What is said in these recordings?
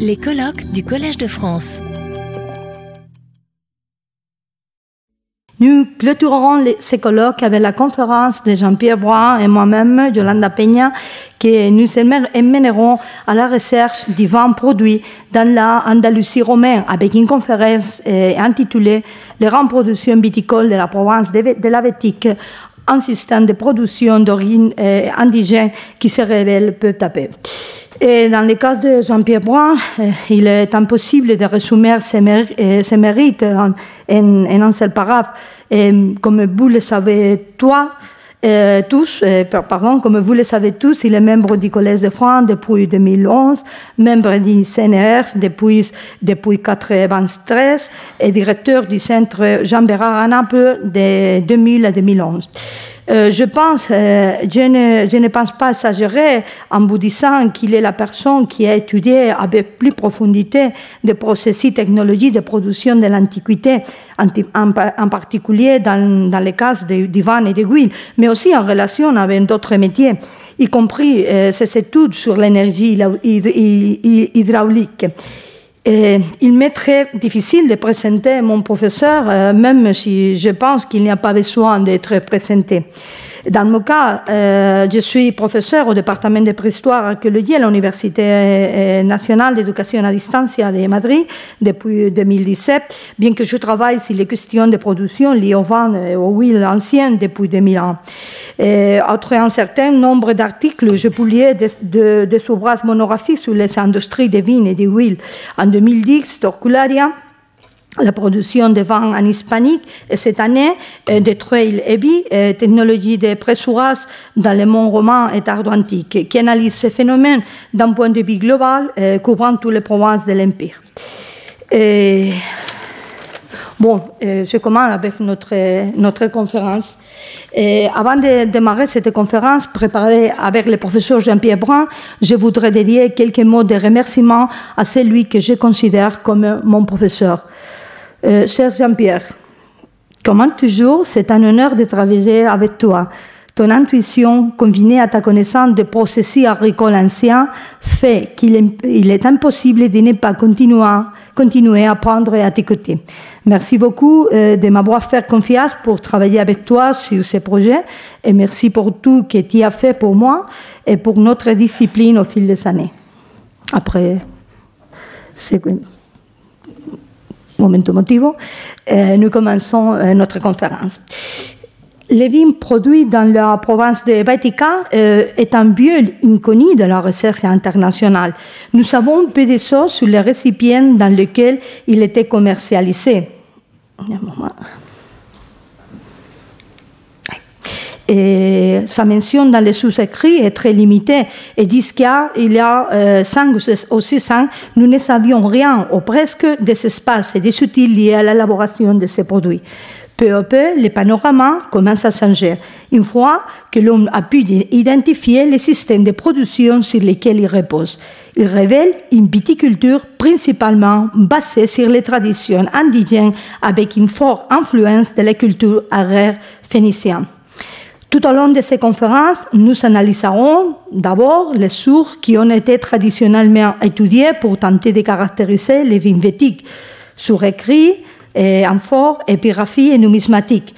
Les colloques du Collège de France. Nous clôturerons ces colloques avec la conférence de Jean-Pierre Broin et moi-même, Yolanda Peña, que nous emmènerons à la recherche du vin produit dans la Andalousie romaine avec une conférence euh, intitulée Les grandes productions viticoles de la province de, de la Vétique, un système de production d'origine euh, indigène qui se révèle peu à peu. Et dans le cas de Jean-Pierre Brun, euh, il est impossible de résumer euh, ses mérites en, un seul paragraphe. Comme vous le savez, euh, tous, euh, par- pardon, comme vous le savez tous, il est membre du Collège de France depuis 2011, membre du CNR depuis, depuis 1993 et directeur du Centre Jean Bérard à Naples de 2000 à 2011. Euh, je pense, euh, je, ne, je ne pense pas exagérer en vous qu'il est la personne qui a étudié avec plus profondité les processus technologiques de production de l'Antiquité, en, en, particulier dans, dans les cas de- du vin et de l'huile, mais aussi en relation avec d'autres métiers, y compris euh, ses études sur l'énergie hydra- hy- hy- hydraulique. Et il m'est très difficile de présenter mon professeur, euh, même si je pense qu'il n'y a pas besoin d'être présenté. Dans mon cas, euh, je suis professeur au département de préhistoire archéologie à l'Université euh, nationale d'éducation à distance de Madrid depuis 2017, bien que je travaille sur les questions de production liées au vin et aux huiles anciennes depuis 2001. Et, entre un certain nombre d'articles, j'ai publié des, de- des ouvrages monographiques sur les industries des vins et des huiles. En 2010, Torcularia, la production de vin en hispanique et cette année euh, de Trail Heavy, euh, technologie de pressurage dans le monde romain et tardo antique, qui analyse ces phénomènes d'un point de vue global, euh, couvrant toutes les provinces de l'Empire. Bon, je commence avec notre, notre conférence. Avant de démarrer cette conférence préparée avec le professeur Jean-Pierre Brun, je voudrais dédier quelques mots de remerciement à celui que je considère comme mon professeur. Euh, cher Jean-Pierre, comme toujours, c'est un honneur de travailler avec toi. Ton intuition, combinée à ta connaissance des processus agricoles anciens, fait qu'il est, impossible de ne pas continuer, à apprendre et à t'écouter. Merci beaucoup euh, de m'avoir fait confiance pour travailler avec toi sur ces projets et merci pour tout que tu as fait pour moi et pour notre discipline au fil des années. Après, c'est momento motivo, euh, nous commençons euh, notre conférence. Le vin produit dans la province de Baetica euh, est un lieu inconnu de la recherche internationale. Nous savons peu de choses sur les récipients dans lesquels il était commercialisé. Un moment. Et sa mention dans les sous-écrits est très limitée et disent qu'il y a euh, cinq ou six ans, nous ne savions rien ou presque des espaces et des outils liés à l'élaboration de ces produits. Peu à peu, le panorama commence à changer, une fois que l'homme a pu identifier les systèmes de production sur lesquels il repose. Il révèle une viticulture principalement basée sur les traditions indigènes avec une forte influence de la culture agraire phénicienne. Tout au long de ces conférences, nous analyserons d'abord les sources qui ont été traditionnellement étudiées pour tenter de caractériser les vins vétiques, sur écrit, amphores, épigraphie et numismatique.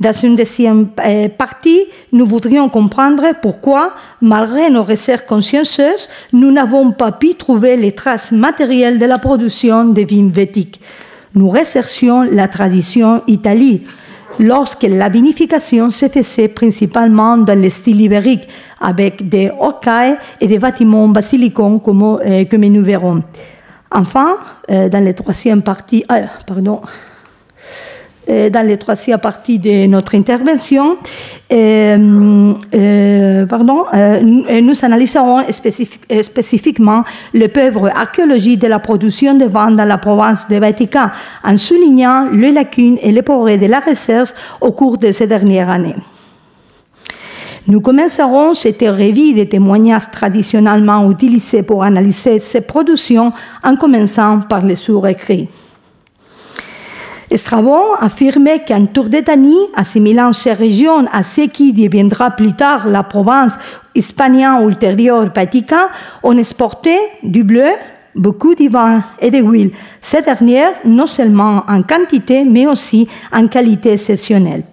Dans une deuxième euh, partie, nous voudrions comprendre pourquoi, malgré nos recherches consciencieuses, nous n'avons pas pu trouver les traces matérielles de la production de vins vétiques. Nous recherchions la tradition italienne, lorsque la vinification se faisait principalement dans le style ibérique, avec des orcailles et des bâtiments basilicons comme, euh, comme nous verrons. Enfin, euh, dans la troisième partie, ah, pardon, euh, dans la troisième partie de notre intervention, euh, euh, nous analyserons spécifique, spécifiquement le pauvre archéologie de la production de vin dans la province de Baetica, en soulignant les lacunes et les progrès de la recherche au cours de ces dernières années. Nous commencerons cette revue des témoignages traditionnellement utilisés pour analyser ces productions en commençant par les sur-écrits. Strabon affirmait qu'en Tour-d'Étanie, assimilant ces régions à ce qui deviendra plus tard la province hispania ultérieure Baetica, on exportait du bleu, beaucoup de vin et d'huile, ces dernières non seulement en quantité, mais aussi en qualité exceptionnelle.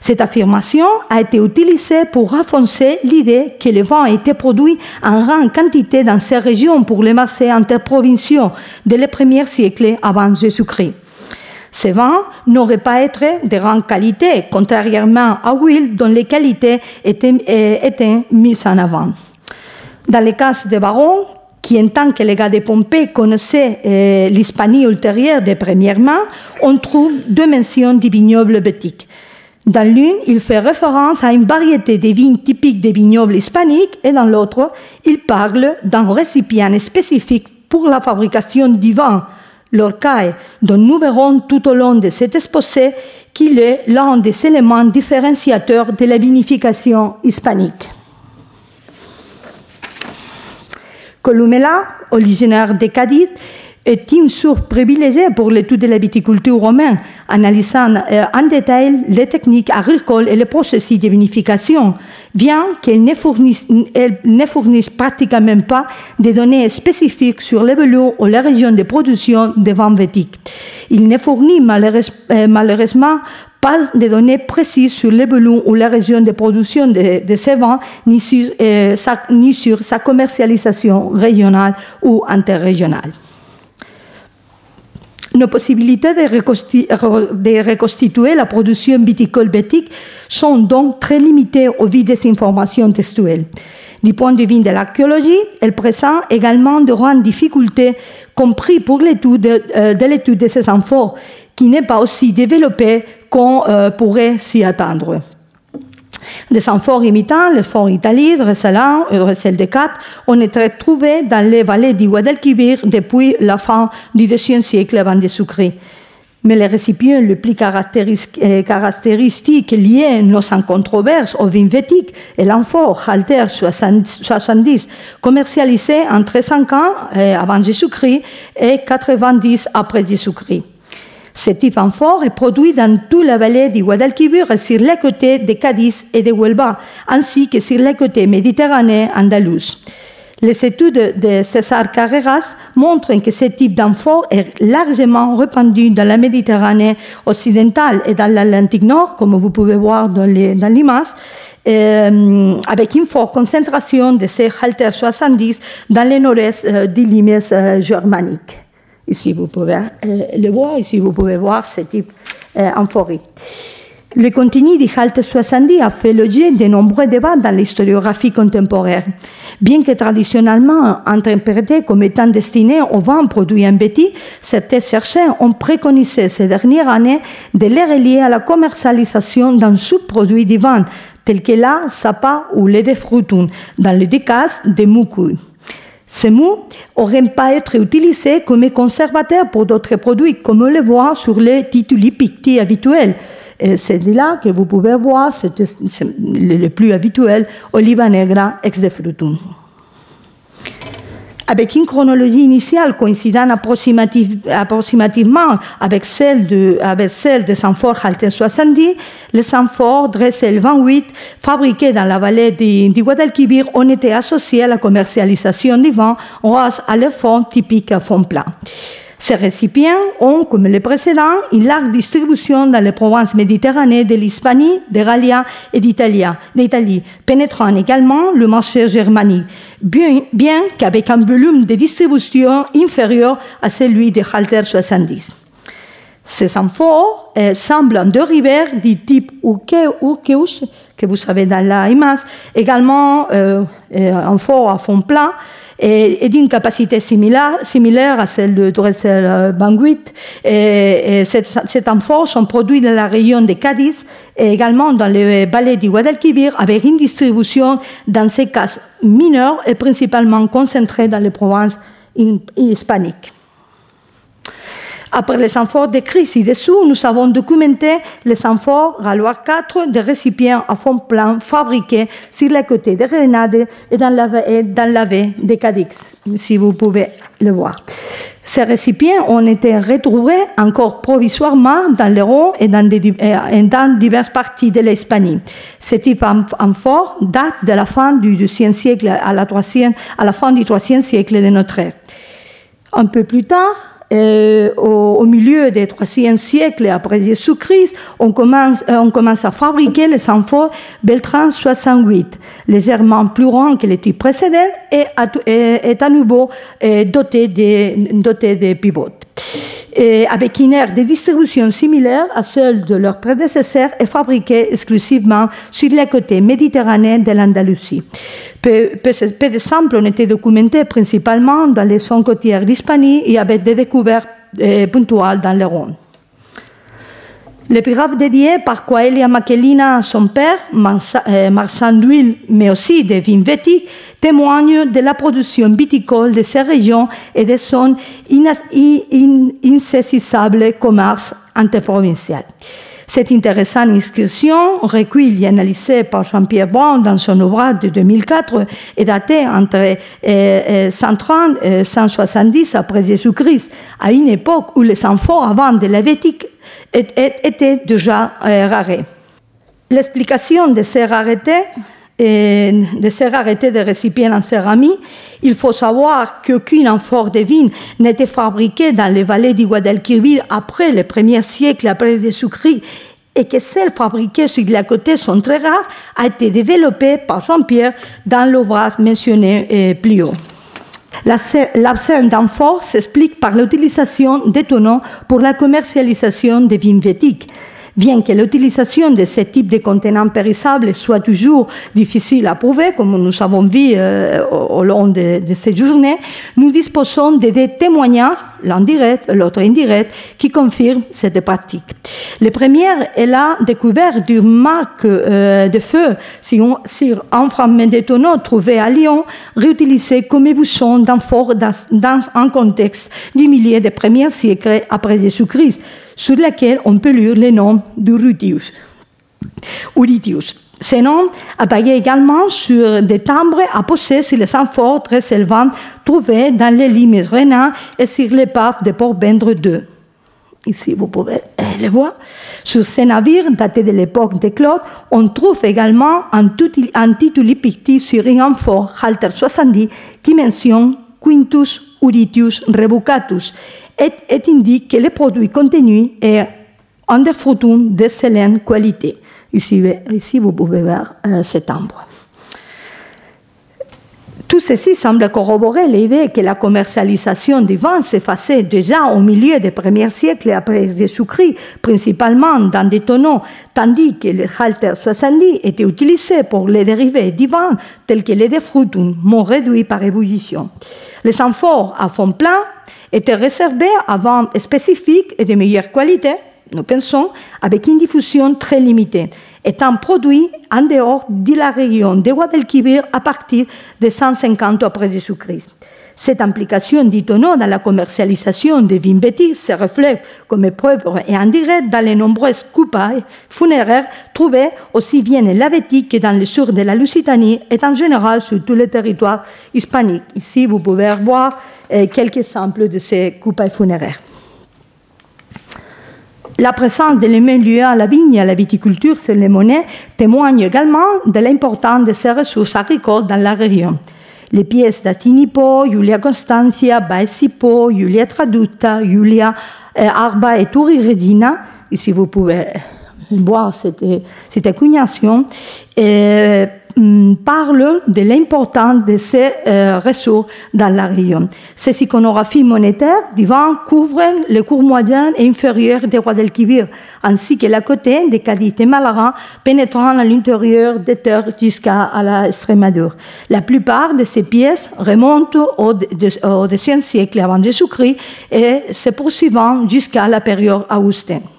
Cette affirmation a été utilisée pour renforcer l'idée que le vin était produit en grande quantité dans ces régions pour les marchés interprovinciaux dès les premiers siècles avant Jésus-Christ. Ces vins n'auraient pas été de grande qualité, contrairement à l'huile dont les qualités étaient, euh, étaient mises en avant. Dans le cas des barons, qui en tant que les gars de Pompée connaissaient euh, l'Hispanie ultérieure de première main, on trouve deux mentions du vignoble bétique. Dans l'une, il fait référence à une variété de vins typiques des vignobles hispaniques et dans l'autre, il parle d'un récipient spécifique pour la fabrication du vin, l'orcaille, dont nous verrons tout au long de cet exposé qu'il est l'un des éléments différenciateurs de la vinification hispanique. Columella, originaire de Cadiz, est une source privilégiée pour l'étude de la viticulture romaine, analysant euh, en détail les techniques agricoles et les processus de vinification, bien qu'elle ne fournisse, ne pratiquement pas des données spécifiques sur les velours ou les régions de production des vins vétiques. Il ne fournit euh, malheureusement pas de données précises sur les velours ou la région de production de, ces vins, euh, ni sur sa commercialisation régionale ou interrégionale. Nos possibilités de, reconstituer la production viticole bétique sont donc très limitées au vu des informations textuelles. Du point de vue de l'archéologie, elle présente également de grandes difficultés, compris pour l'étude euh, de de ces infos, qui n'est pas aussi développée qu'on euh, pourrait s'y attendre. Des amphores imitant le fort Italie, Dreselan et Dresel de Cat ont été trouvés dans les vallées du Guadalquivir depuis la fin du deuxième siècle avant Jésus-Christ. Mais les récipients les plus euh, caractéristiques liés non sans controverse au vin vétique est l'amphore Halter 70, commercialisé entre 5 ans euh, avant Jésus-Christ et 90 après Jésus-Christ. Ce type amphore est produit dans toute la vallée du Guadalquivir sur les côtés de Cadiz et de Huelva, ainsi que sur les côtés méditerranéens andalous. Les études de César Carreras montrent que ce type d'amphore est largement répandu dans la Méditerranée occidentale et dans l'Atlantique Nord, comme vous pouvez voir dans l'image, euh, avec une forte concentration de ces halter 70 dans le nord-est euh, des limes euh, germaniques. Ici, vous pouvez euh, le voir. Ici, vous pouvez voir ce type euh, amphorique. Le contenu du HALT 70 a fait l'objet de nombreux débats dans l'historiographie contemporaine. Bien que traditionnellement interprété comme étant destiné au vin produit en Betty, certains chercheurs ont préconisé ces dernières années de les relier à la commercialisation d'un sous-produit du vin, tel que la sapa ou le de frutum, dans le cas de moukou. Ces mots n'auraient pas été utilisés comme conservateurs pour d'autres produits, comme on le voit sur les tituli picti habituels. C'est là que vous pouvez voir, c'est le plus habituel, Oliva Negra ex de frutum avec une chronologie initiale coïncidant approximativement avec celle, de, avec celle des amphores Halten 70, les amphores Dressel 28, fabriqués dans la vallée du, Guadalquivir, ont été associés à la commercialisation du vin grâce à leur forme typique à fond plat. Ces récipients ont, comme les précédents, une large distribution dans les provinces méditerranéennes de l'Hispanie, de Gallia et d'Italie, pénétrant également le marché germanique, bien, qu'avec un volume de distribution inférieur à celui de Halter 70. Ces amphores euh, semblent de rivières du type Ukeus, que vous savez dans la image, également euh, euh amphores à fond plat, et, d'une capacité similaire, à celle de Dressel Banguit. Et, et sont produits dans la région de Cadiz et également dans les vallées du Guadalquivir avec une distribution dans ces cas mineure et principalement concentrée dans les provinces hispaniques. Après les amphores décrits ci-dessous, nous avons documenté les amphores Galois 4 des récipients à fond plein fabriqués sur les côtés de Grenade et dans la, dans la baie de Cadix, si vous pouvez le voir. Ces récipients ont été retrouvés encore provisoirement dans l'Hérault et dans, et dans diverses parties de l'Espagne. Ce type d'amphore date de la fin du XIIe siècle à la fin du IIIe siècle de notre ère. Un peu plus tard, euh, au, au, milieu du IIIe siècle après Jésus-Christ, on commence, euh, on commence à fabriquer les amphores Beltran 68, légèrement plus rond que les types précédents et est à nouveau euh, doté de, doté de pivots. Avec une aire de distribution similaire à celle de leurs prédécesseurs et fabriquée exclusivement sur les côtés méditerranéens de l'Andalousie. Peu, peu, peu d'exemples ont été documentés principalement dans les zones côtières d'Hispanie et avec des découvertes eh, puntuelles dans le Rhône. L'épigraphe dédiée par Coelia Macellina à son père, marchand d'huile, mais aussi de vétiques, témoigne de la production viticole de ces régions et de son insaisissable commerce interprovincial. Cette intéressante inscription, recueillie et analysée par Jean-Pierre Brown dans son ouvrage de 2004, est datée entre 130 et 170 après Jésus-Christ, à une époque où les enfants avant de la vétique étaient déjà rares. L'explication de ces raretés de ces raretés de récipients en céramique, il faut savoir qu'aucune amphore de vigne n'était fabriquée dans les vallées du Guadalquivir après le premier siècle après Jésus-Christ et que celles fabriquées sur les côtés sont très rares, a été développée par Jean-Pierre dans l'ouvrage mentionné plus haut. L'absence d'amphore s'explique par l'utilisation d'étonnants pour la commercialisation des vins vétiques. Bien que l'utilisation de ce type de contenants périssables soit toujours difficile à prouver, comme nous avons vu euh, au, long de, de, ces journées, nous disposons de des témoignages, l'un direct, l'autre indirect, qui confirment cette pratique. Le premier est la découverte d'une marque euh, de feu sur, un fragment de tonneau trouvé à Lyon, réutilisé comme bouchon d'amphore dans, dans un contexte du milieu des premiers siècles après Jésus-Christ sur laquelle on peut lire le nom d'Uritius. Uritius. Ce nom apparaît également sur des timbres apposés sur les amphores très élevants trouvés dans les limes rénans et sur les paves de Port-Bendre II. Ici, vous pouvez le voir. Sur ces navires datés de l'époque des Claude, on trouve également un, titre pictif sur un amphore Halter 70 qui mentionne Quintus Uritius Rebucatus et, et indique que le produit contenu est un des d'excellente qualité. Ici, ici, vous pouvez voir euh, cet ambre. Tout ceci semble corroborer l'idée que la commercialisation du vin s'effaçait déjà au milieu des premiers siècles après Jésus-Christ, principalement dans des tonneaux, tandis que le halter 70 était utilisé pour les dérivés du vin, tels que les defrutum, moins réduits par ébullition. Les amphores à fond plein étaient réservés à vins spécifiques et de meilleure qualité, nous pensons, avec une diffusion très limitée, étant produits en dehors de la région de Guadalquivir à partir de 150 après Jésus-Christ. Cette implication du tonneau dans la commercialisation des vins bêtises se reflète comme preuve et indirecte dans les nombreuses coupailles funéraires trouvées aussi bien en Lavétique que dans le sud de la Lusitanie et en général sur tout le territoire hispanique. Ici, vous pouvez voir quelques exemples de ces coupailles funéraires. La présence d'éléments liés à la vigne et à la viticulture sur les monnaies témoigne également de l'importance de ces ressources agricoles dans la région. Les pièces d'Atinipo, Julia Constantia, Baesipo, Julia Traduta, Julia eh, Arba et Turi Redina, ici vous pouvez voir cette, cette acugnation, et Mm, parle de l'importance de ces euh, ressources dans la région. Ces iconographies monétaires du vin couvrent le cours moyen et inférieur des rois d'Elkivir, ainsi que la côté des et Malaga, pénétrant à l'intérieur des terres jusqu'à la Extrémadure. La plupart de ces pièces remontent au, au siècle avant Jésus-Christ et se poursuivant jusqu'à la période augustine.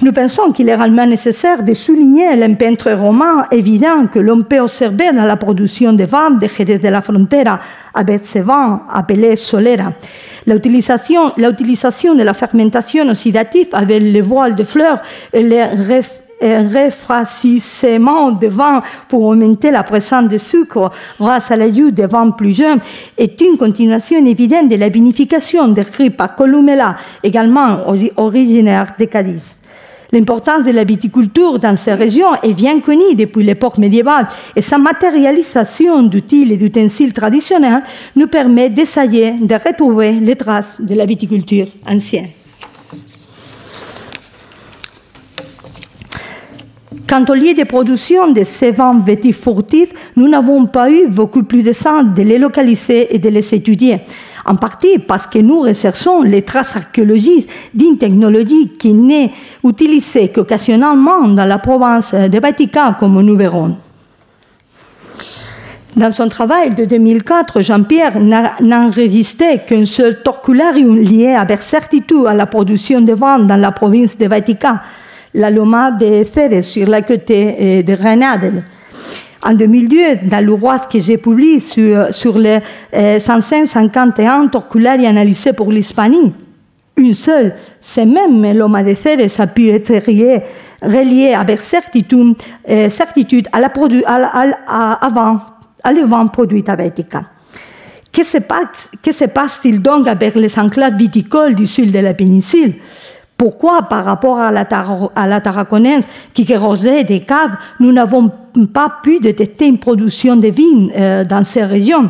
Nous pensons qu'il est réellement nécessaire de souligner l'impeintre roman évident que l'on peut observer dans la production de vins de Jerez de la Frontera avec ces vins appelés solera. L'utilisation, de la fermentation oxydative avec le voile de fleurs et le réfrancissement de vin pour augmenter la présence de sucre grâce à l'ajout de vins plus jeunes est une continuation évidente de la vinification décrite par Columella, également originaire de Cadiz. L'importance de la viticulture dans ces régions est bien connue depuis l'époque médiévale et sa matérialisation d'outils et d'ustensiles traditionnels nous permet d'essayer de retrouver les traces de la viticulture ancienne. Quant au lieu de production de ces vins vétifs furtifs, nous n'avons pas eu beaucoup plus de sens de les localiser et de les étudier. En partie parce que nous recherchons les traces archéologiques d'une technologie qui n'est utilisée qu'occasionnellement dans la province de Vatican, comme nous verrons. Dans son travail de 2004, Jean-Pierre n'a enregistré qu'un seul torcularium lié avec certitude à la production de vin dans la province de Vatican, la Loma de Ceres sur la côté de Grenade. En 2002, dans l'ouvrage que j'ai publié sur, les 551 torculari analysés pour l'Hispanie, une seule, c'est même Loma de Ceres a pu être relié avec certitude, certitude à la produ, à, à, avant, à le vent produit à Vatican. Que se passe-t-il donc avec les enclaves viticoles du sud de la péninsule? Pourquoi, par rapport à la, à qui corrosait des caves, nous n'avons pas pu détecter une production de vin euh, dans ces régions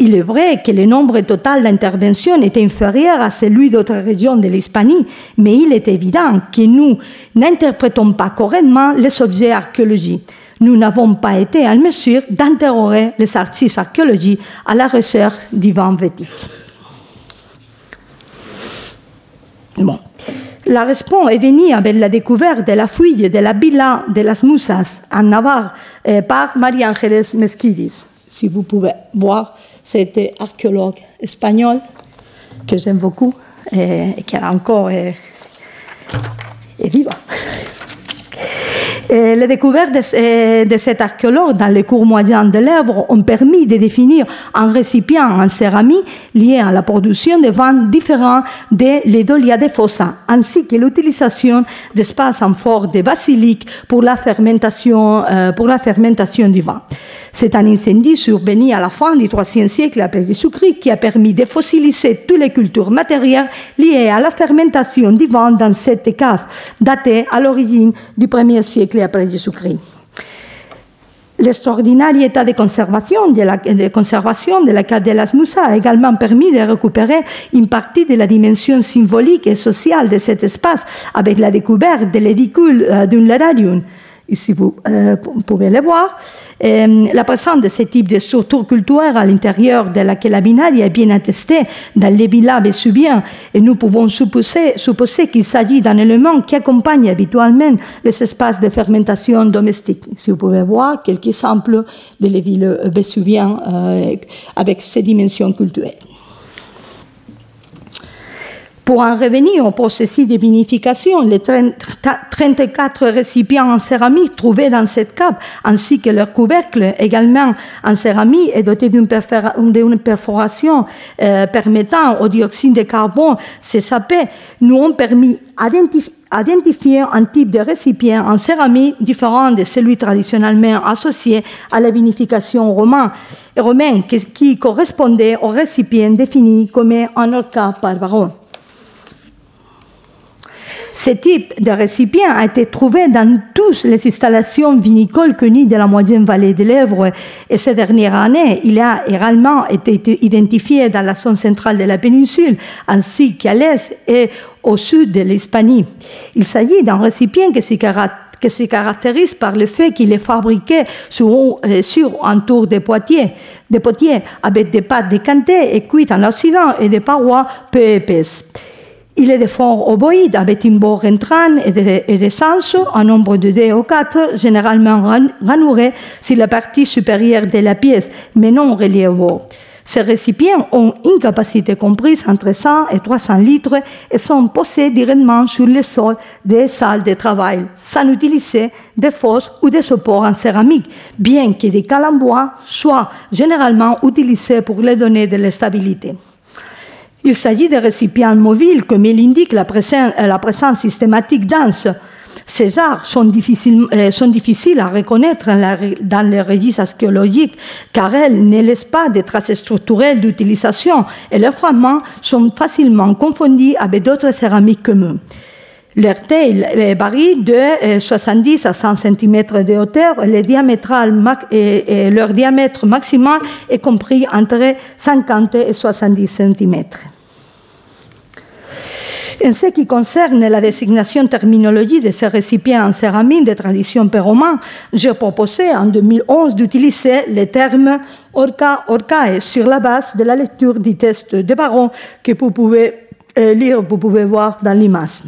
Il est vrai que le nombre total d'interventions est inférieur à celui d'autres régions de l'Hispanie, mais il est évident que nous n'interprétons pas correctement les objets archéologiques. Nous n'avons pas été en mesure d'interroger les artistes archéologiques à la recherche du vin vétique. La réponse est venue avec la découverte de la fouille de la villa de las Musas en Navarre eh, par María Ángeles Mesquidis. Si vous pouvez voir, c'était archéologue espagnol que j'aime beaucoup et, et qui est encore est, est vivant. Les découvertes de, de, cet archéologue dans les cours moyens de l'œuvre ont permis de définir un récipient en céramique lié à la production de vins différents de l'Edolia de Fossa, ainsi que l'utilisation d'espaces en forme de basilic pour la fermentation, euh, pour la fermentation du vin. C'est un incendie survenu à la fin du IIIe siècle après Jésus-Christ qui a permis de fossiliser toutes les cultures matérielles liées à la fermentation du vin dans cette cave, datée à l'origine du 1er siècle après Jésus-Christ. L'extraordinaire état de conservation de, la, de conservation de la cave de las Musas a également permis de récupérer une partie de la dimension symbolique et sociale de cet espace avec la découverte de l'édicule euh, d'un lerarium. Ici, vous euh, pouvez le voir. Euh, la présence de ce type de structure culturelle à l'intérieur de la Calabinaria est bien attestée dans les villas vésuviens et nous pouvons supposer, supposer qu'il s'agit d'un élément qui accompagne habituellement les espaces de fermentation domestique. Si vous pouvez voir quelques exemples de les villes vésuviennes euh, avec ces dimensions culturelles. Pour en revenir au processus de vinification, les 34 récipients en céramique trouvés dans cette cape, ainsi que leur couvercle également en céramique et doté d'une perforation euh, permettant au dioxyde de carbone s'échapper, nous ont permis d'identifier un type de récipient en céramique différent de celui traditionnellement associé à la vinification romaine, romaine qui correspondait au récipient défini comme un orca par baron. Ce type de récipient a été trouvé dans toutes les installations vinicoles connues de la moyenne vallée de l'Èvre et ces dernières années, il a également été identifié dans la zone centrale de la péninsule ainsi qu'à l'est et au sud de l'Hispanie. Il s'agit d'un récipient qui se caractérise par le fait qu'il est fabriqué sur, sur un tour de potiers avec des pâtes décantées et cuites en Occident et des parois peu épaisses. Il est de forme ovoïde avec une bord entrant et des, et sens, un nombre de deux ou quatre, généralement ranurés sur la partie supérieure de la pièce, mais non reliés au. Ces récipients ont une capacité comprise entre 100 et 300 litres et sont posés directement sur le sol des salles de travail, sans utiliser des fosses ou des supports en céramique, bien que des cales en bois soient généralement utilisés pour les donner de la stabilité. Il s'agit de récipients mobiles, comme il indique la présence, la présence systématique dense. Ces arts sont difficiles, euh, difficiles à reconnaître dans les registres archéologiques car elles ne laissent pas de traces structurelles d'utilisation et leurs fragments sont facilement confondus avec d'autres céramiques communes. Leur taille varie de 70 à 100 cm de hauteur. Leur diamètre maximal est compris entre 50 et 70 cm. En ce qui concerne la désignation terminologie de ces récipients en céramique de tradition péroman, j'ai proposé en 2011 d'utiliser le terme orca orcae sur la base de la lecture du test de Baron que vous pouvez lire, vous pouvez voir dans l'image.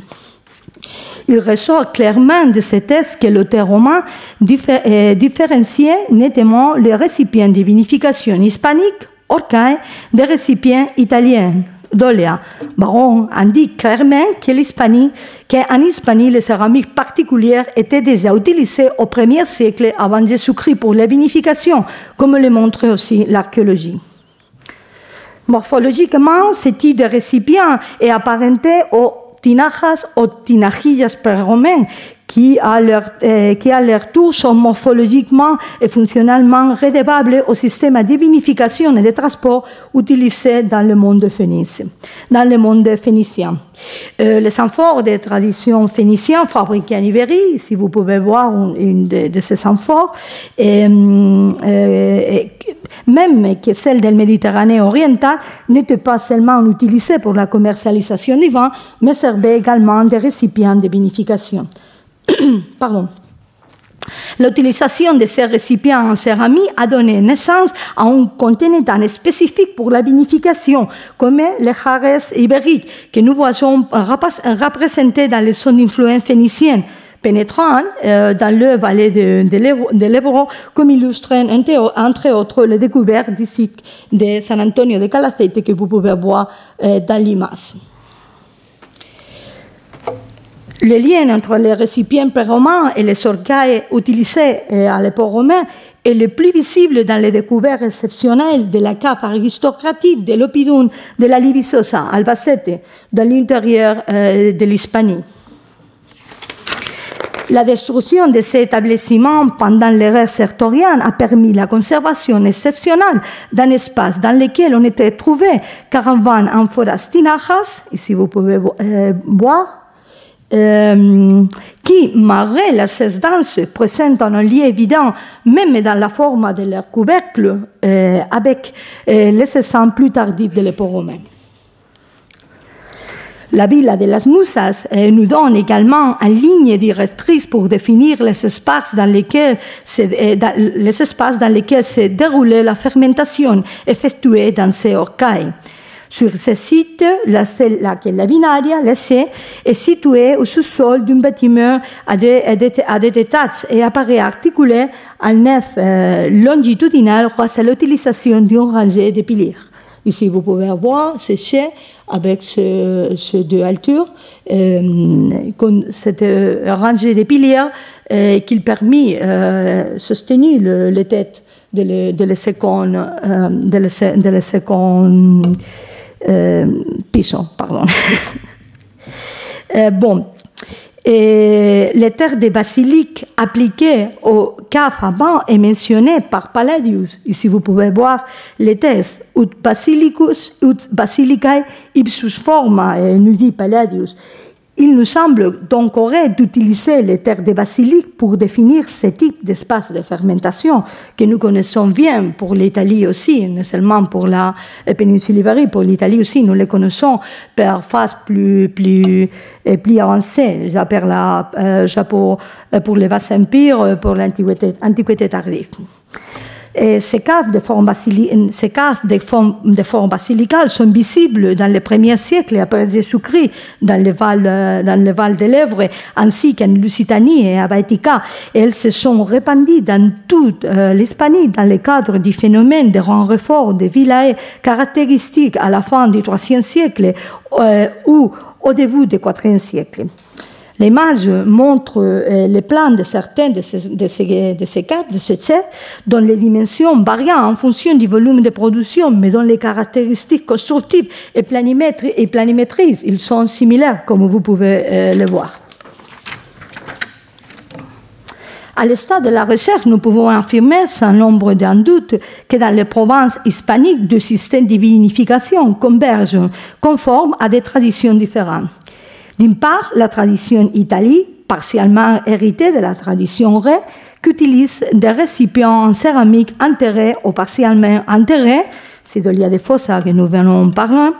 Il ressort clairement de ce texte que l'auteur roman différenciait nettement les récipients de vinification hispanique, orcae, des récipients italiens, d'Olea. Baron indique clairement qu'en Hispanie, les céramiques particulières étaient déjà utilisées au premier siècle avant Jésus-Christ pour la vinification, comme le montre aussi l'archéologie. Morphologiquement, ce type de récipient est apparenté aux tinajas o tinajillas pergomén qui à, à leur tour, sont morphologiquement et fonctionnellement redevables au système de vinification et de transport utilisé dans le monde phénicien. Dans le monde phénicien. Euh, les amphores des traditions phéniciennes fabriquées en Ibérie, si vous pouvez voir une de, ces amphores, euh, même que celle de la Méditerranée orientale, n'était pas seulement utilisée pour la commercialisation du vin, mais servait également de récipients de vinification. L'utilisation de ces récipients en céramique a donné naissance à un contenant spécifique pour la vinification, comme les jarres ibériques que nous voyons représentés dans les zones d'influence phénicienne, pénétrant euh, dans le vallée de, de l'Ebro, comme illustre entre autres les découvertes du site de San Antonio de Calafate que vous pouvez voir euh, dans l'image. Le lien entre les récipients pré-romains et les orcailles utilisés euh, à l'époque romaine est le plus visible dans les découvertes exceptionnelles de la cave aristocratique de l'Opidum de la Libisosa, Albacete, dans l'intérieur euh, de l'Hispanie. La destruction de ces établissements pendant l'ère sertorienne a permis la conservation exceptionnelle d'un espace dans lequel on était trouvé caravanes en forastinajas, ici vous pouvez euh, voir, euh, qui, malgré la danse, présente un lien évident, même dans la forme de leur couvercle, euh, avec euh, les essences plus tardives de l'époque romaine. La Villa de las Musas nous donne également une ligne directrice pour définir les espaces dans lesquels les espaces dans lesquels s'est déroulée la fermentation effectuée dans ces orcailles. Sur ce site, la che la binaria, la C, est située au sous-sol d'un bâtiment à deux, à deux étages et apparaît articulé en nef euh, longitudinal grâce à l'utilisation d'une rangée de piliers. Ici, vous pouvez voir ce chais avec ces ce deux altures, euh, cette rangée de piliers euh, qui permet euh, de soutenir le, les têtes de le, de le second, euh, de le, de le second euh, Pisson, pardon. euh, bon, les terres de basilic appliquées au caf avant est mentionné par Palladius. Ici, vous pouvez voir les thèses ut basilicus, ut basilicae ipsus forma, nous dit Palladius. Il nous semble donc correct d'utiliser les terres de basilic pour définir ce type d'espace de fermentation que nous connaissons bien pour l'Italie aussi, non seulement pour la péninsule ibérique, pour l'Italie aussi, nous les connaissons par phase plus, plus, plus avancée, pour, la, euh, pour, les vastes empires, pour l'antiquité tardive. Et ces caves de forme, basilicale sont visibles dans les premiers siècles après Jésus-Christ dans le Val, le Val de l'Èvre, ainsi qu'en Lusitanie et à Baetica. Elles se sont répandues dans toute euh, l'Hispanie dans le cadre du phénomène de renfort des villages caractéristiques à la fin du IIIe siècle euh, ou au début du IVe siècle. L'image montre euh, les plans de certains de ces, de de ces cas, de ces dont les dimensions varient en fonction du volume de production, mais dont les caractéristiques constructives et, planimétriques, ils sont similaires, comme vous pouvez euh, le voir. À l'état de la recherche, nous pouvons affirmer sans nombre d'un doute que dans les provinces hispaniques, deux systèmes de vinification convergent conformes à des traditions différentes. D'une part, la tradition italienne, partiellement héritée de la tradition ré, qu'utilise des récipients en céramique enterrés ou partiellement enterrés, c'est de l'IA des fossa que nous venons parler,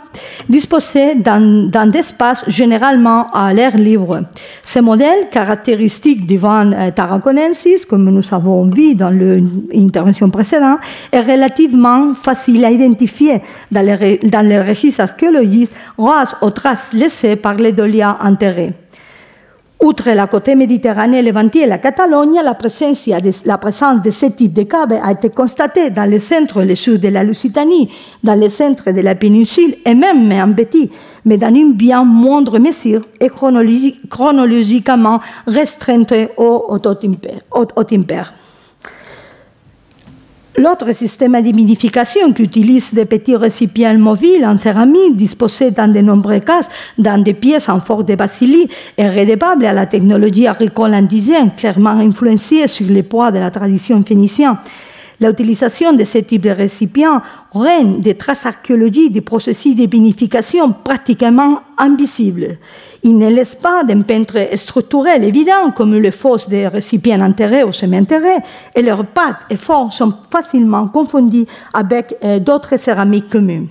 disposés dans, des espaces généralement à l'air libre. Ce modèle, caractéristique du euh, tarraconensis, comme nous avons vu dans l'intervention précédente, est relativement facile à identifier dans les, dans les registres archéologiques grâce aux traces laissées par les dolias enterrés. Outre la côté méditerranée, levantine et la Catalogne, la présence, de, la présence de ce type de caves a été constatée dans le centre et le sud de la Lusitanie, dans le centre de la péninsule et même en petit, mais dans une bien moindre mesure et chronologiquement restreinte au Haut-Impère. L'autre système d'humidification qui utilise des petits récipients mobiles en céramique disposés dans de nombreux cas dans des pièces en forme de basilie est rédébable à la technologie agricole indigène, clairement influencée sur les poids de la tradition phénicienne. L'utilisation de ce type de récipients rend des traces archéologiques des processus de vinification pratiquement invisibles. Il ne laisse pas d'un peintre structurel évident comme le fosses des récipients enterrés ou semi-enterrés, et leurs pattes et formes sont facilement confondues avec euh, d'autres céramiques communes.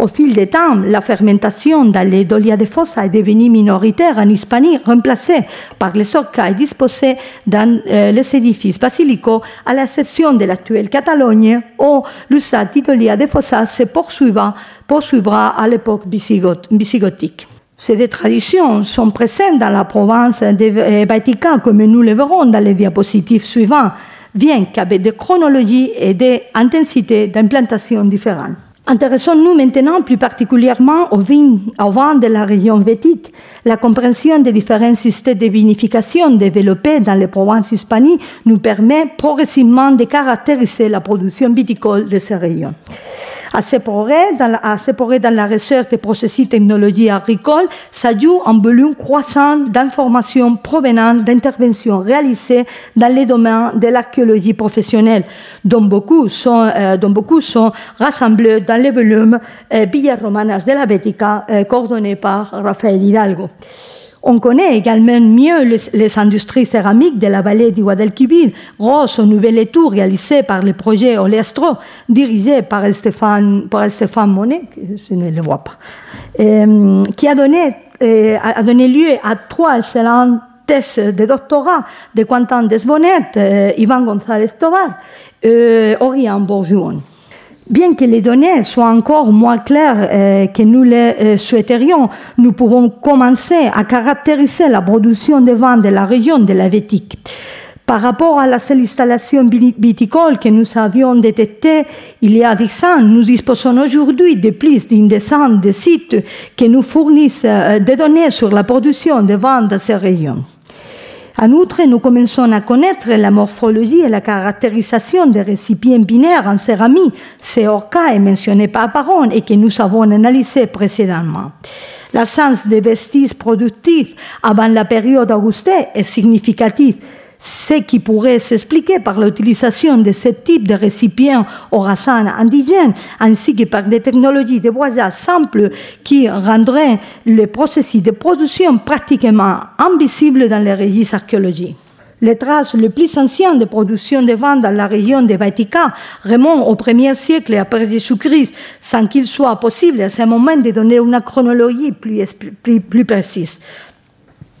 Au fil des temps, la fermentation dans les dolia de fossa est devenue minoritaire en Hispanie, remplacée par les orcailles disposés dans euh, les édifices basilicaux, à l'exception de l'actuelle Catalogne, où l'usage du dolia de fossa se poursuivra, à l'époque visigothique. Ces traditions sont présentes dans la province de euh, Vatican, comme nous le verrons dans les diapositives suivantes, bien qu'avec des chronologies et des intensités d'implantation différentes. Intéressons-nous maintenant plus particulièrement au vin, au vin de la région vétique. La compréhension des différents systèmes de vinification développés dans les provinces hispaniques nous permet progressivement de caractériser la production viticole de ces régions. À ce progrès dans la, dans la recherche des processus technologiques agricoles s'ajoute un volume croissant d'informations provenant d'interventions réalisées dans les domaines de l'archéologie professionnelle, dont beaucoup sont, euh, dont beaucoup sont rassemblés dans les volumes euh, Villas Romanas de la Bética, euh, coordonnés par Rafael Hidalgo. On connaît également mieux les, industries céramiques de la vallée du Guadalquivir, grâce au nouvel étour réalisé par le projet Olestro, dirigé par Stéphane, par Monet, je ne le vois pas, euh, qui a donné, euh, lieu à trois excellentes thèses de doctorat de Quentin Desbonnet, euh, Ivan González Tovar et Orion Bourgeon. Bien que les données soient encore moins claires euh, que nous les euh, souhaiterions, nous pouvons commencer à caractériser la production de vin de la région de la Vétique. Par rapport à la seule installation viticole que nous avions détectée il y a dix ans, nous disposons aujourd'hui de plus d'une de sites qui nous fournissent euh, des données sur la production de vin dans ces régions. En outre, nous commençons à connaître la morphologie et la caractérisation des récipients binaires en céramique, cas est mentionné par Baron et que nous avons analysé précédemment. L'absence de vestiges productifs avant la période Augustin est significative ce qui pourrait s'expliquer par l'utilisation de ce type de récipients au racines indigènes, ainsi que par des technologies de boisage simples qui rendraient le processus de production pratiquement invisible dans les registres archéologiques. Les traces les plus anciennes de production de vin dans la région de Vatican remontent au premier siècle après Jésus-Christ, sans qu'il soit possible à ce moment de donner une chronologie plus précise.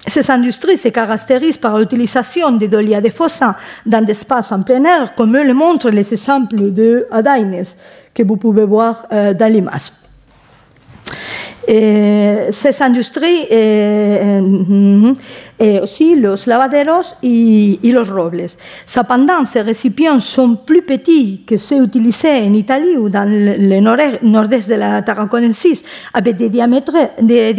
Ces industries se caractérisent par l'utilisation des dolia de fossa dans des espaces en plein air, comme le montrent les exemples de Adaines que vous pouvez voir euh, dans l'image. ces industries euh, euh, et aussi los lavaderos y, y, los robles. Cependant, ces récipients sont plus petits que ceux utilisés en Italie ou dans le nord-est de la Tarraconensis, avec des diamètres, des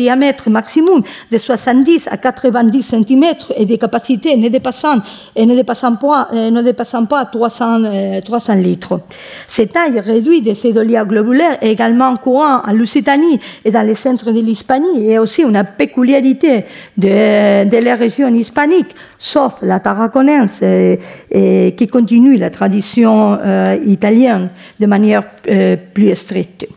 maximum de 70 à 90 cm et des capacités ne dépassant, et pas, ne pas 300, 300 litres. Cette taille réduite de ces dolia globulaires est également courant en Lusitanie et dans les centres de l'Hispanie et aussi une peculiarité de les régions hispaniques, sauf la Tarraconense, euh, qui continue la tradition euh, italienne de manière euh, plus stricte.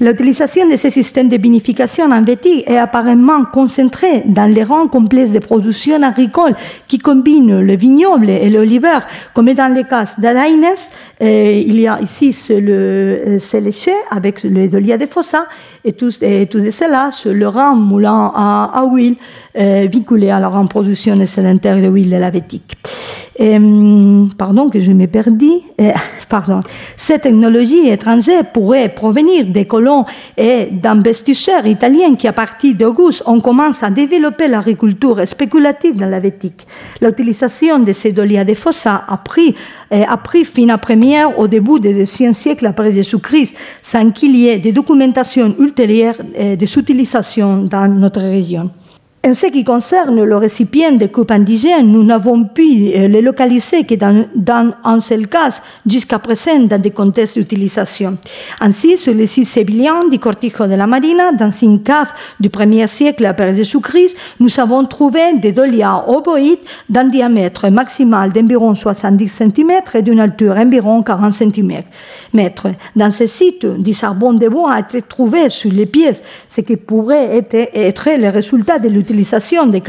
L'utilisation de ces systèmes de vinification en Vétique est apparemment concentrée dans les rangs complexes de production agricole qui combinent le vignoble et l'oliver, comme dans le cas d'Adaines. il y a ici le Céléché avec le Dolia de Fossa et tout, et sur le rang moulin à, huile euh, vinculé à la reproduction sédentaire de l'huile de la vétique. Hum, pardon que je me perdis. Euh, pardon. Cette technologie étrangère pourrait provenir des colons et d'investisseurs italiens qui, à partir d'Auguste, ont commencé à développer l'agriculture spéculative dans la vétique. L'utilisation de ces dolia de fossa a pris, euh, a pris fin à première au début des deuxième siècle après Jésus-Christ, sans qu'il y ait de documentation ultérieure euh, de son utilisation dans notre région. En ce qui concerne le récipient de coupe indigène, nous n'avons pu euh, le localiser que dans, un seul cas jusqu'à présent dans des contextes d'utilisation. Ainsi, sur le site sévillien du Cortijo de la Marina, dans une cave du 1er siècle après Jésus-Christ, nous avons trouvé des dolias ovoïdes d'un diamètre maximal d'environ 70 cm et d'une alture d'environ 40 cm. Dans ce site, du charbon de bois a été trouvé sur les pièces, ce qui pourrait être le résultat de l'utilisation l'utilisation des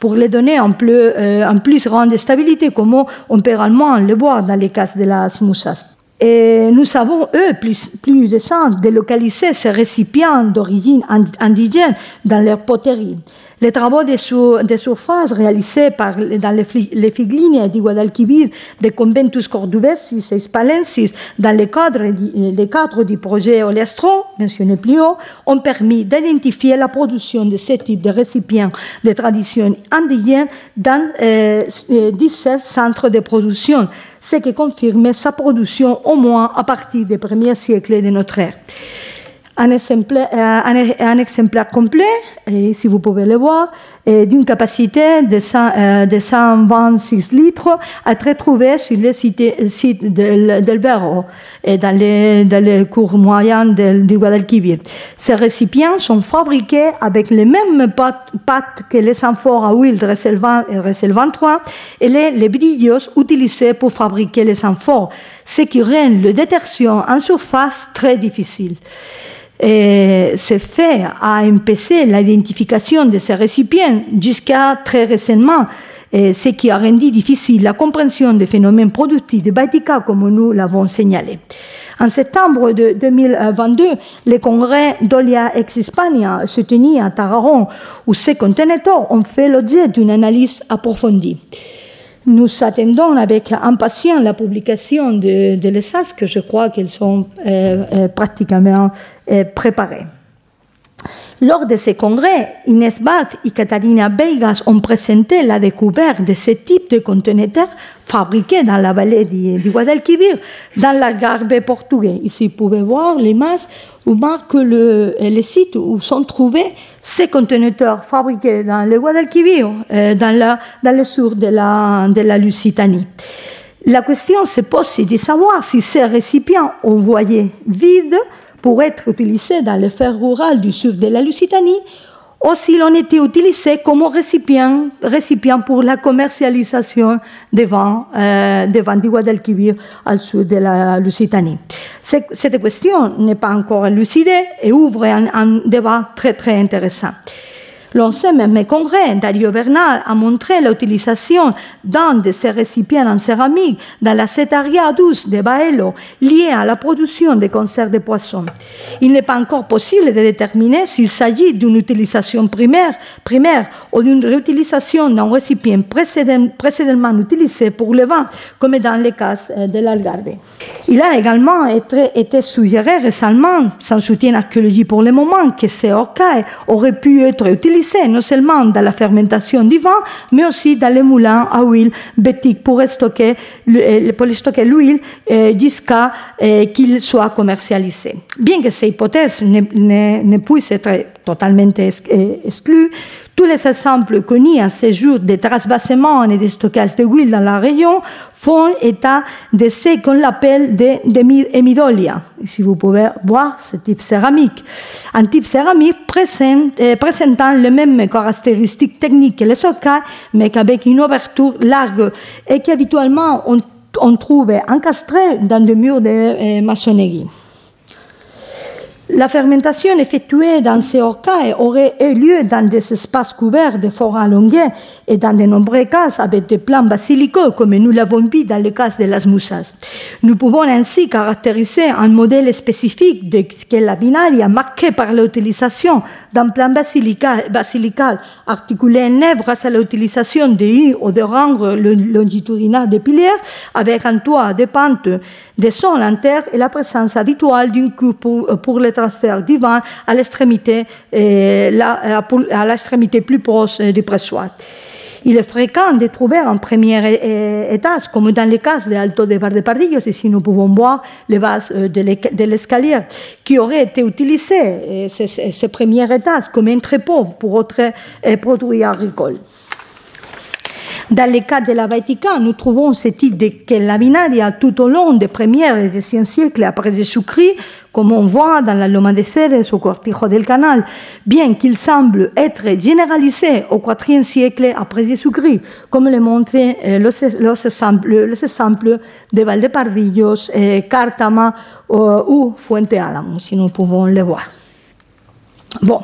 pour les donner en plus, euh, en plus grande stabilité, comme on peut également le voir dans les cas de las moussas. Et nous avons, eux, plus, plus de sens de localiser ces récipients d'origine indigène dans leur poterie. Les travaux de, sur, de surface réalisés par, dans les, les figlignes du Guadalquivir de Conventus Cordovesis et Spalensis dans le cadre, du projet Olestro, mentionné plus haut, ont permis d'identifier la production de ce type de récipients de tradition indigène dans euh, 17 centres de production, ce qui confirme sa production au moins à partir des premiers siècles de notre ère un exemplaire, euh, complet, et si vous pouvez le voir, d'une capacité de, 100, de 126 litres, à être trouvé sur le site, site del et dans les, cours moyens du Guadalquivir. Ces récipients sont fabriqués avec les mêmes pâtes, que les amphores à huile de Recel 23 et les, les brillos utilisés pour fabriquer les amphores, ce qui rend le détection en surface très difficile. Et ce fait a empêché l'identification de ces récipients jusqu'à très récemment, et ce qui a rendu difficile la compréhension des phénomènes productifs de Baetica comme nous l'avons signalé. En septembre de 2022, le congrès d'Olia Ex Hispania se tenait à Tararon, où ces conteneurs ont fait l'objet d'une analyse approfondie. Nous attendons avec impatience la publication de, de l'ESAS, que je crois qu'elles sont euh, euh, pratiquement euh, préparées. Lors de ces congrès, Inès Bath et Catalina Veigas ont présenté la découverte de ce type de conteneurs fabriqués dans la vallée du, Guadalquivir, dans l'Algarve portugais. Ici, vous pouvez voir l'image où marque le, le site où sont trouvés ces conteneurs fabriqués dans le Guadalquivir, euh, dans, la, dans le sud de la, de la Lusitanie. La question se pose de savoir si ces récipients envoyés vides pour être utilisé dans le fer rural du sud de la Lusitanie, ou s'il en était utilisé comme récipient, récipient pour la commercialisation des vins, euh, des vins du Guadalquivir au sud de la Lusitanie. Cette question n'est pas encore élucidée et ouvre un, un débat très très intéressant. L'ancien même congrès, Dario Bernal, a montré l'utilisation d'un de ces récipients en céramique dans la cétaria douce de Baello, liée à la production de conserves de poissons. Il n'est pas encore possible de déterminer s'il s'agit d'une utilisation primaire, primaire ou d'une réutilisation d'un récipient précédemment utilisé pour le vin, comme dans le cas euh, de l'Algarve. Il a également été, été, suggéré récemment, sans soutien archéologique pour le moment, que ces orcailles auraient pu être utilisés non seulement dans la fermentation du vin, mais aussi dans les moulins à huile bétique pour stocker, euh, pour stocker l'huile euh, jusqu'à euh, qu'il soit commercialisé. Bien que ces hypothèses ne, ne, ne puissent être totalement exclues, Tous les exemples connus à ce jour des trasvassements et des stockages de huile dans la région font état de ce qu'on appelle des, des Si vous pouvez voir ce type céramique. Un type céramique euh, présentant les mêmes caractéristiques techniques que les stockages, mais avec une ouverture large et qui habituellement on, on trouve encastré dans des murs de euh, maçonnerie. La fermentation effectuée dans ces orcailles aurait eu lieu dans des espaces couverts de forêts allongées et dans de nombreux cas avec des plants basilicaux, comme nous l'avons vu dans le cas de las moussas. Nous pouvons ainsi caractériser un modèle spécifique de la binaria marqué par l'utilisation d'un plan basilical, articulé en nef grâce à l'utilisation de U ou de rangres longitudinales de piliers avec un toit de pente des sols en terre et la présence habituelle d'une coupe pour, pour le transfert du vent à l'extrémité, à l'extrémité plus proche du pressoir. Il est fréquent de trouver en premier étage, comme dans le cas de Alto de Valdepardillos, ici nous pouvons voir les bases euh, de l'escalier, qui aurait été utilisé, ce, ce premier étage, comme entrepôt pour autres euh, produits agricoles. Dans le cas de la Vatican, nous trouvons ce type de laminaria tout au long des premiers et deuxième siècles après Jésus-Christ, comme on voit dans la Loma de Ceres au Cortijo del Canal, bien qu'il semble être généralisé au IVe siècle après Jésus-Christ, comme le montrent euh, los, exemples, de Valdepardillos, eh, Cartama euh, ou Fuente Álamo, si nous pouvons le voir. Bon,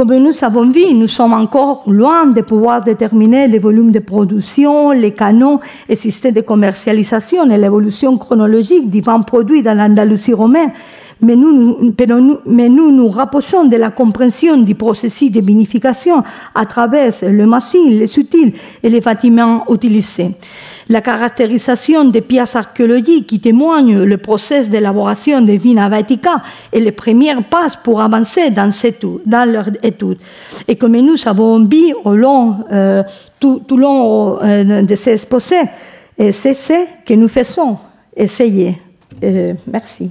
comme nous avons vu, nous sommes encore loin de pouvoir déterminer les volumes de production, les canons et systèmes de commercialisation et l'évolution chronologique des vins produits dans l'Andalousie romaine. Mais nous, nous rapprochons de la compréhension du processus de vinification à travers le massif, les subtils et les bâtiments utilisés la caractérisation des pièces archéologiques qui témoignent le processus d'élaboration des vins Vatica et les premières passes pour avancer dans, cette, dans leur étude. Et comme nous avons vu au long, euh, tout, tout, long euh, de ces exposés, c'est ce que nous faisons, essayer. Euh, merci.